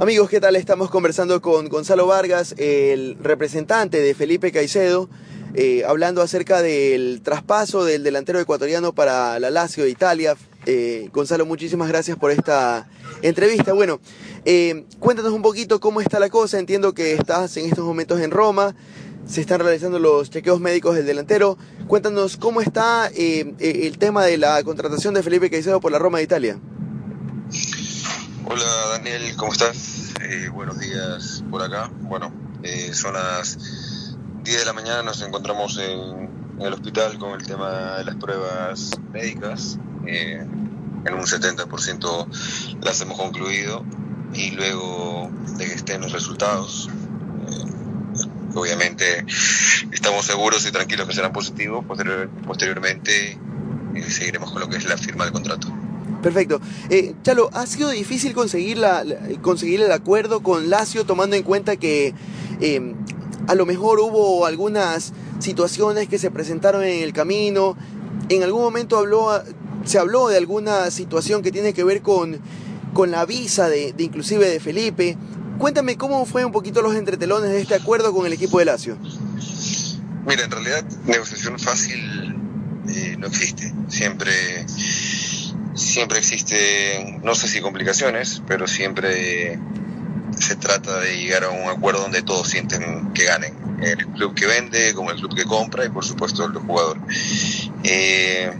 Amigos, ¿qué tal? Estamos conversando con Gonzalo Vargas, el representante de Felipe Caicedo, eh, hablando acerca del traspaso del delantero ecuatoriano para la Lazio de Italia. Eh, Gonzalo, muchísimas gracias por esta entrevista. Bueno, eh, cuéntanos un poquito cómo está la cosa. Entiendo que estás en estos momentos en Roma se están realizando los chequeos médicos del delantero. Cuéntanos cómo está eh, el tema de la contratación de Felipe Caicedo por la Roma de Italia. Hola Daniel, ¿cómo estás? Eh, buenos días por acá. Bueno, son las 10 de la mañana, nos encontramos en, el hospital con el tema de las pruebas médicas. en un 70% las hemos concluido y luego de que estén los resultados obviamente estamos seguros y tranquilos que serán positivos. posteriormente eh, seguiremos con lo que es la firma del contrato. Perfecto. Eh, Chalo, ¿ha sido difícil conseguir, conseguir el acuerdo con Lazio tomando en cuenta que em, a lo mejor hubo algunas situaciones que se presentaron en el camino? En algún momento habló, se habló de alguna situación que tiene que ver con, con la visa de, de inclusive de Felipe. Cuéntame cómo fue un poquito los entretelones de este acuerdo con el equipo de Lazio. Mira, en realidad negociación fácil eh, no existe. Siempre, siempre existe, no sé si complicaciones, pero siempre se trata de llegar a un acuerdo donde todos sienten que ganen. El club que vende, como el club que compra y por supuesto el jugador. Eh,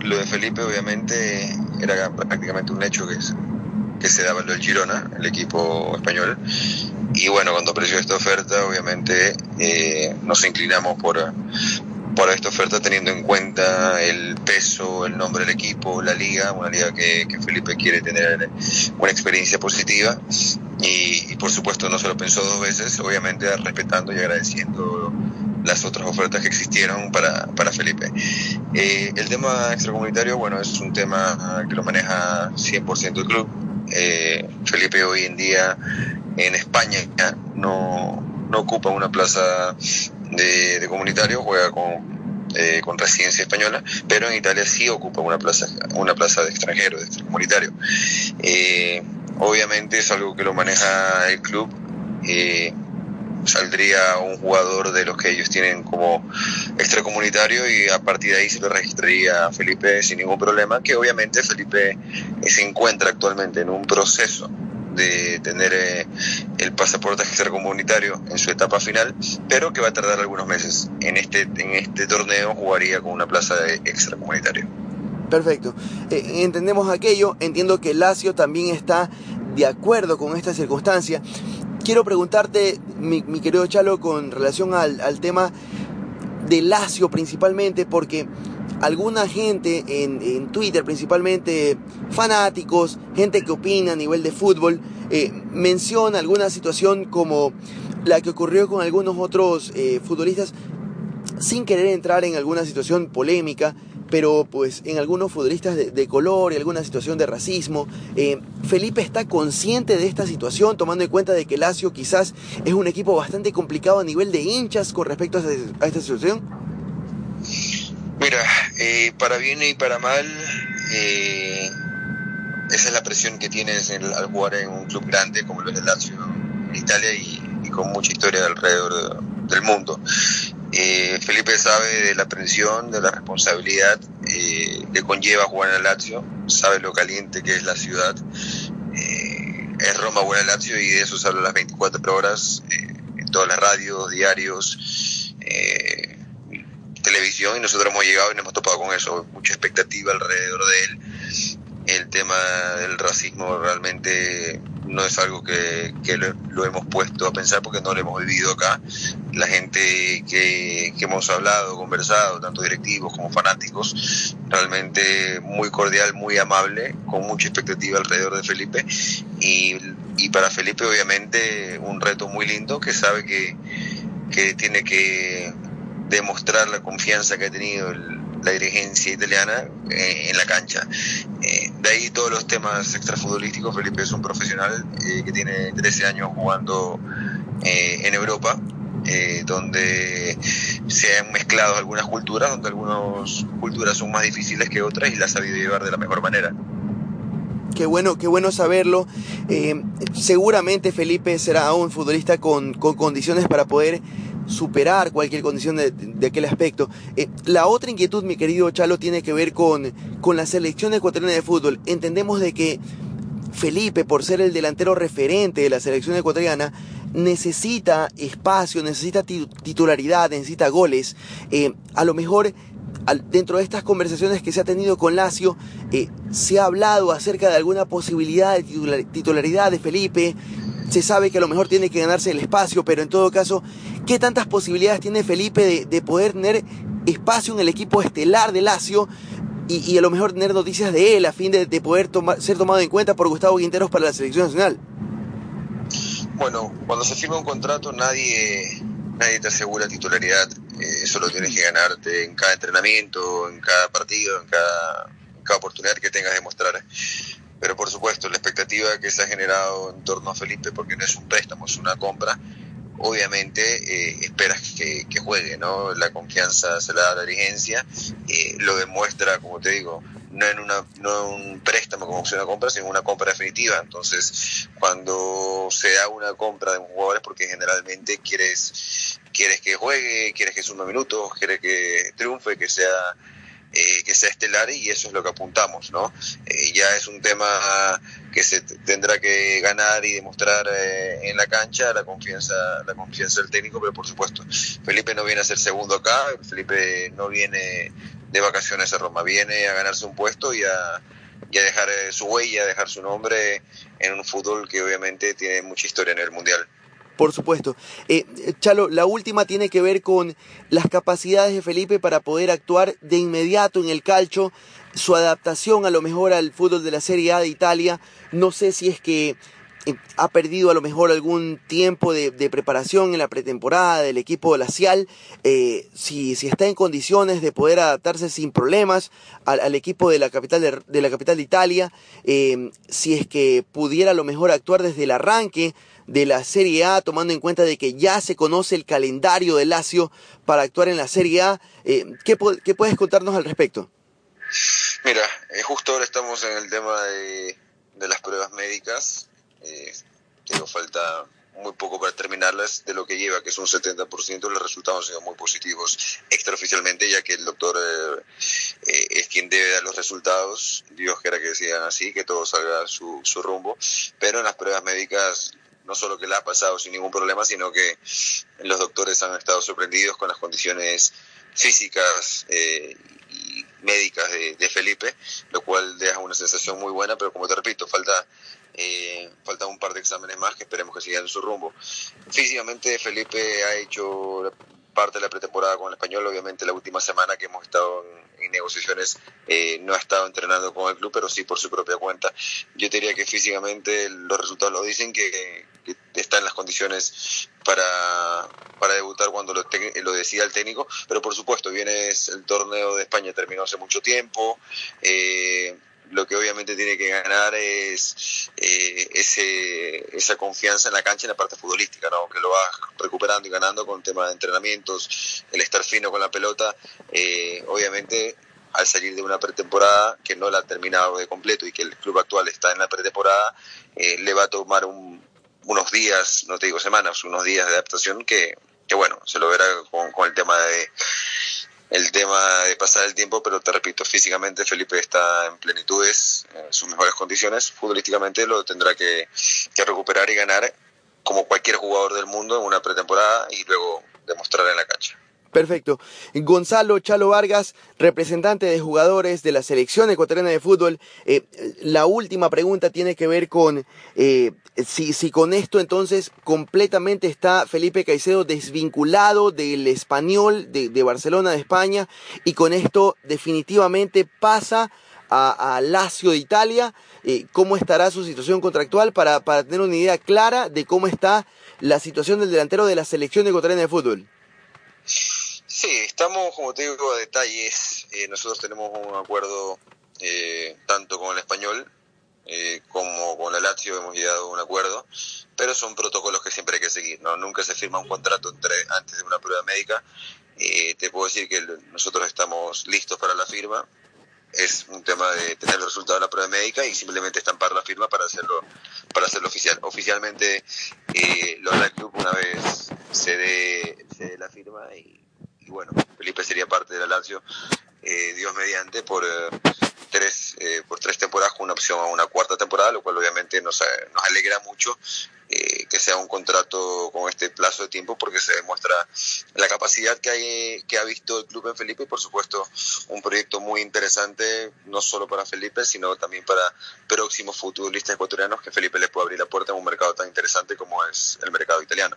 lo de Felipe obviamente era prácticamente un hecho que se daba el Girona, el equipo español. Y bueno, cuando apareció esta oferta, obviamente eh, nos inclinamos por, por esta oferta teniendo en cuenta el peso, el nombre del equipo, la liga, una liga que, Felipe quiere tener una experiencia positiva. Y, por supuesto no se lo pensó dos veces, obviamente respetando y agradeciendo las otras ofertas que existieron para, para Felipe. Eh, el tema extracomunitario, bueno, es un tema que lo maneja 100% el club eh, Felipe hoy en día en España no, no ocupa una plaza de, comunitario, juega con, eh, con residencia española, pero en Italia sí ocupa una plaza, una plaza de extranjero, de comunitario. Eh, obviamente es algo que lo maneja el club. Eh, saldría un jugador de los que ellos tienen como extracomunitario y a partir de ahí se lo registraría Felipe sin ningún problema, que obviamente Felipe se encuentra actualmente en un proceso de tener eh, el pasaporte extracomunitario en su etapa final, pero que va a tardar algunos meses. En este, en este torneo jugaría con una plaza de extracomunitario. Perfecto. Eh, entendemos aquello. Entiendo que Lazio también está de acuerdo con esta circunstancia quiero preguntarte, mi, querido Chalo, con relación al, tema de Lazio principalmente, porque alguna gente en, Twitter, principalmente fanáticos, gente que opina a nivel de fútbol, eh, menciona alguna situación como la que ocurrió con algunos otros eh, futbolistas, sin querer entrar en alguna situación polémica, pero pues en algunos futbolistas de, color y alguna situación de racismo. Eh, Felipe está consciente de esta situación, tomando en cuenta de que Lazio quizás es un equipo bastante complicado a nivel de hinchas con respecto a, esta situación. Mira, eh, para bien y para mal, eh, esa es la presión que tienes al jugar en un club grande como lo es el Lazio en Italia y, con mucha historia alrededor del mundo. Eh, Felipe sabe de la presión, de la responsabilidad eh, que conlleva jugar en el Lazio, sabe lo caliente que es la ciudad. Eh, es Roma buena el Lazio y de eso se habla las 24 horas en todas las radios, diarios, televisión y nosotros hemos llegado y nos hemos topado con eso, mucha expectativa alrededor de él. El tema del racismo realmente no es algo que, lo, hemos puesto a pensar porque no lo hemos vivido acá. La gente que, hemos hablado, conversado, tanto directivos como fanáticos, realmente muy cordial, muy amable, con mucha expectativa alrededor de Felipe y, y para Felipe obviamente un reto muy lindo que sabe que, que tiene que demostrar la confianza que ha tenido la dirigencia italiana eh, en la cancha. Eh, de ahí todos los temas extrafutbolísticos. Felipe es un profesional eh, que tiene 13 años jugando en Europa, donde se han mezclado algunas culturas, donde algunas culturas son más difíciles que otras y las ha sabido llevar de la mejor manera. Qué bueno, qué bueno saberlo. seguramente Felipe será un futbolista con, con condiciones para poder superar cualquier condición de, aquel aspecto. Eh, la otra inquietud, mi querido Chalo, tiene que ver con, con la selección ecuatoriana de fútbol. Entendemos de que Felipe, por ser el delantero referente de la selección ecuatoriana, necesita espacio, necesita titularidad, necesita goles. Eh, a lo mejor dentro de estas conversaciones que se ha tenido con Lazio, eh, se ha hablado acerca de alguna posibilidad de titularidad de Felipe. Se sabe que a lo mejor tiene que ganarse el espacio, pero en todo caso, ¿Qué tantas posibilidades tiene Felipe de, poder tener espacio en el equipo estelar de Lazio y, a lo mejor tener noticias de él a fin de, poder ser tomado en cuenta por Gustavo Quinteros para la selección nacional? Bueno, cuando se firma un contrato nadie, nadie te asegura titularidad, eh, eso lo tienes que ganarte en cada entrenamiento, en cada partido, en cada oportunidad que tengas de mostrar pero por supuesto la expectativa que se ha generado en torno a Felipe, porque no es un préstamo, es una compra, obviamente eh, esperas que, juegue, ¿no? La confianza se la da la dirigencia, eh, lo demuestra, como te digo, no en una no un préstamo como opción de compra, sino una compra definitiva. Entonces, cuando se da una compra de un jugador es porque generalmente quieres quieres que juegue, quieres que sume minutos, quieres que triunfe, que sea eh, que sea estelar y eso es lo que apuntamos, ¿no? Eh, ya es un tema que se tendrá que ganar y demostrar eh, en la cancha la confianza, la confianza del técnico, pero por supuesto, Felipe no viene a ser segundo acá, Felipe no viene de vacaciones a Roma, viene a ganarse un puesto y a, y a dejar su huella, a dejar su nombre en un fútbol que obviamente tiene mucha historia en el Mundial. Por supuesto. Eh, Chalo, la última tiene que ver con las capacidades de Felipe para poder actuar de inmediato en el calcho, su adaptación a lo mejor al fútbol de la Serie A de Italia. No sé si es que ha perdido a lo mejor algún tiempo de, preparación en la pretemporada del equipo de la eh, si, si, está en condiciones de poder adaptarse sin problemas al, equipo de la capital de, la capital de Italia, si es que pudiera a lo mejor actuar desde el arranque de la Serie A, tomando en cuenta de que ya se conoce el calendario de Lazio para actuar en la Serie A. Eh, ¿qué, puedes contarnos al respecto? Mira, eh, justo ahora estamos en el tema de, las pruebas médicas. Eh, falta muy poco para terminarlas, de lo que lleva, que es un 70%, los resultados han sido muy positivos extraoficialmente, ya que el doctor eh, es quien debe dar los resultados, Dios quiera que sigan así, que todo salga su, su rumbo, pero en las pruebas médicas no solo que la ha pasado sin ningún problema, sino que los doctores han estado sorprendidos con las condiciones físicas eh, y médicas de, Felipe, lo cual deja una sensación muy buena, pero como te repito, falta, eh, falta un par de exámenes más que esperemos que sigan su rumbo. Físicamente Felipe ha hecho parte de la pretemporada con el español, obviamente la última semana que hemos estado en, negociaciones eh, no ha estado entrenando con el club, pero sí por su propia cuenta. Yo diría que físicamente los resultados lo dicen, que, está en las condiciones para, para debutar cuando lo, lo decida el técnico, pero por supuesto, viene el torneo de España, terminó hace mucho tiempo. Eh, lo que obviamente tiene que ganar es eh, ese, esa confianza en la cancha en la parte futbolística, ¿no? que lo va recuperando y ganando con temas de entrenamientos, el estar fino con la pelota, eh, obviamente al salir de una pretemporada que no la ha terminado de completo y que el club actual está en la pretemporada, eh, le va a tomar unos días, no te digo semanas, unos días de adaptación que, que bueno, se lo verá con, con el tema de el tema de pasar el tiempo, pero te repito, físicamente Felipe está en plenitudes, en sus mejores condiciones, futbolísticamente lo tendrá que, recuperar y ganar como cualquier jugador del mundo en una pretemporada y luego demostrar en la cancha. Perfecto. Gonzalo Chalo Vargas, representante de jugadores de la selección ecuatoriana de fútbol. Eh, la última pregunta tiene que ver con eh, si, si, con esto entonces completamente está Felipe Caicedo desvinculado del español de, Barcelona de España y con esto definitivamente pasa a, a Lazio de Italia. Eh, ¿Cómo estará su situación contractual para, para tener una idea clara de cómo está la situación del delantero de la selección ecuatoriana de fútbol? Sí, estamos, como te digo, a detalles. Eh, nosotros tenemos un acuerdo eh, tanto con el español eh, como con la Lazio, hemos llegado a un acuerdo, pero son protocolos que siempre hay que seguir. ¿no? Nunca se firma un contrato entre, antes de una prueba médica. Eh, te puedo decir que nosotros estamos listos para la firma. Es un tema de tener los resultados de la prueba médica y simplemente estampar la firma para hacerlo para hacerlo oficial. Oficialmente eh, lo hará el club una vez se dé, se dé la firma y y bueno, Felipe sería parte de la Lazio, eh, Dios mediante, por eh, tres eh, por tres temporadas con una opción a una cuarta temporada, lo cual obviamente nos, nos alegra mucho eh, que sea un contrato con este plazo de tiempo porque se demuestra la capacidad que, hay, que ha visto el club en Felipe y por supuesto un proyecto muy interesante no solo para Felipe sino también para próximos futbolistas ecuatorianos que Felipe le puede abrir la puerta en un mercado tan interesante como es el mercado italiano.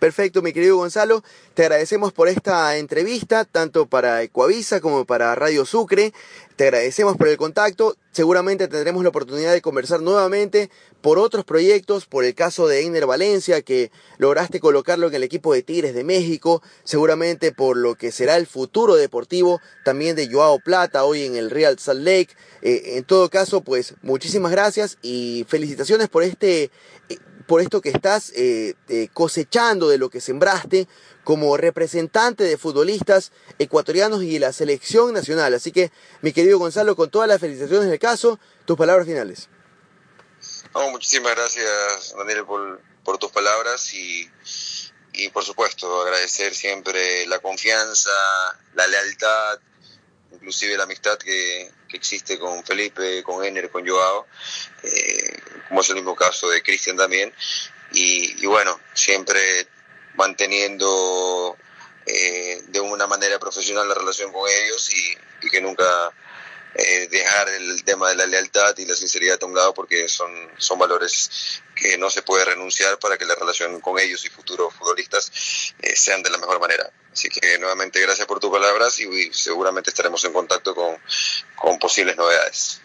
Perfecto, mi querido Gonzalo. Te agradecemos por esta entrevista, tanto para Ecuavisa como para Radio Sucre. Te agradecemos por el contacto. Seguramente tendremos la oportunidad de conversar nuevamente por otros proyectos, por el caso de Einer Valencia, que lograste colocarlo en el equipo de Tigres de México, seguramente por lo que será el futuro deportivo también de Joao Plata, hoy en el Real Salt Lake. Eh, en todo caso, pues muchísimas gracias y felicitaciones por este por esto que estás eh, eh, cosechando de lo que sembraste como representante de futbolistas ecuatorianos y de la selección nacional. Así que, mi querido Gonzalo, con todas las felicitaciones del caso, tus palabras finales. Oh, muchísimas gracias, Daniel, por, por tus palabras y, y, por supuesto, agradecer siempre la confianza, la lealtad, inclusive la amistad que, que existe con Felipe, con Ener, con Joao, eh, como es el mismo caso de Cristian también. Y, y, bueno, siempre manteniendo eh, de una manera profesional la relación con ellos y, y que nunca eh, dejar el tema de la lealtad y la sinceridad a un lado porque son, son valores que no se puede renunciar para que la relación con ellos y futuros futbolistas eh, sean de la mejor manera. Así que nuevamente gracias por tus palabras y seguramente estaremos en contacto con, con posibles novedades.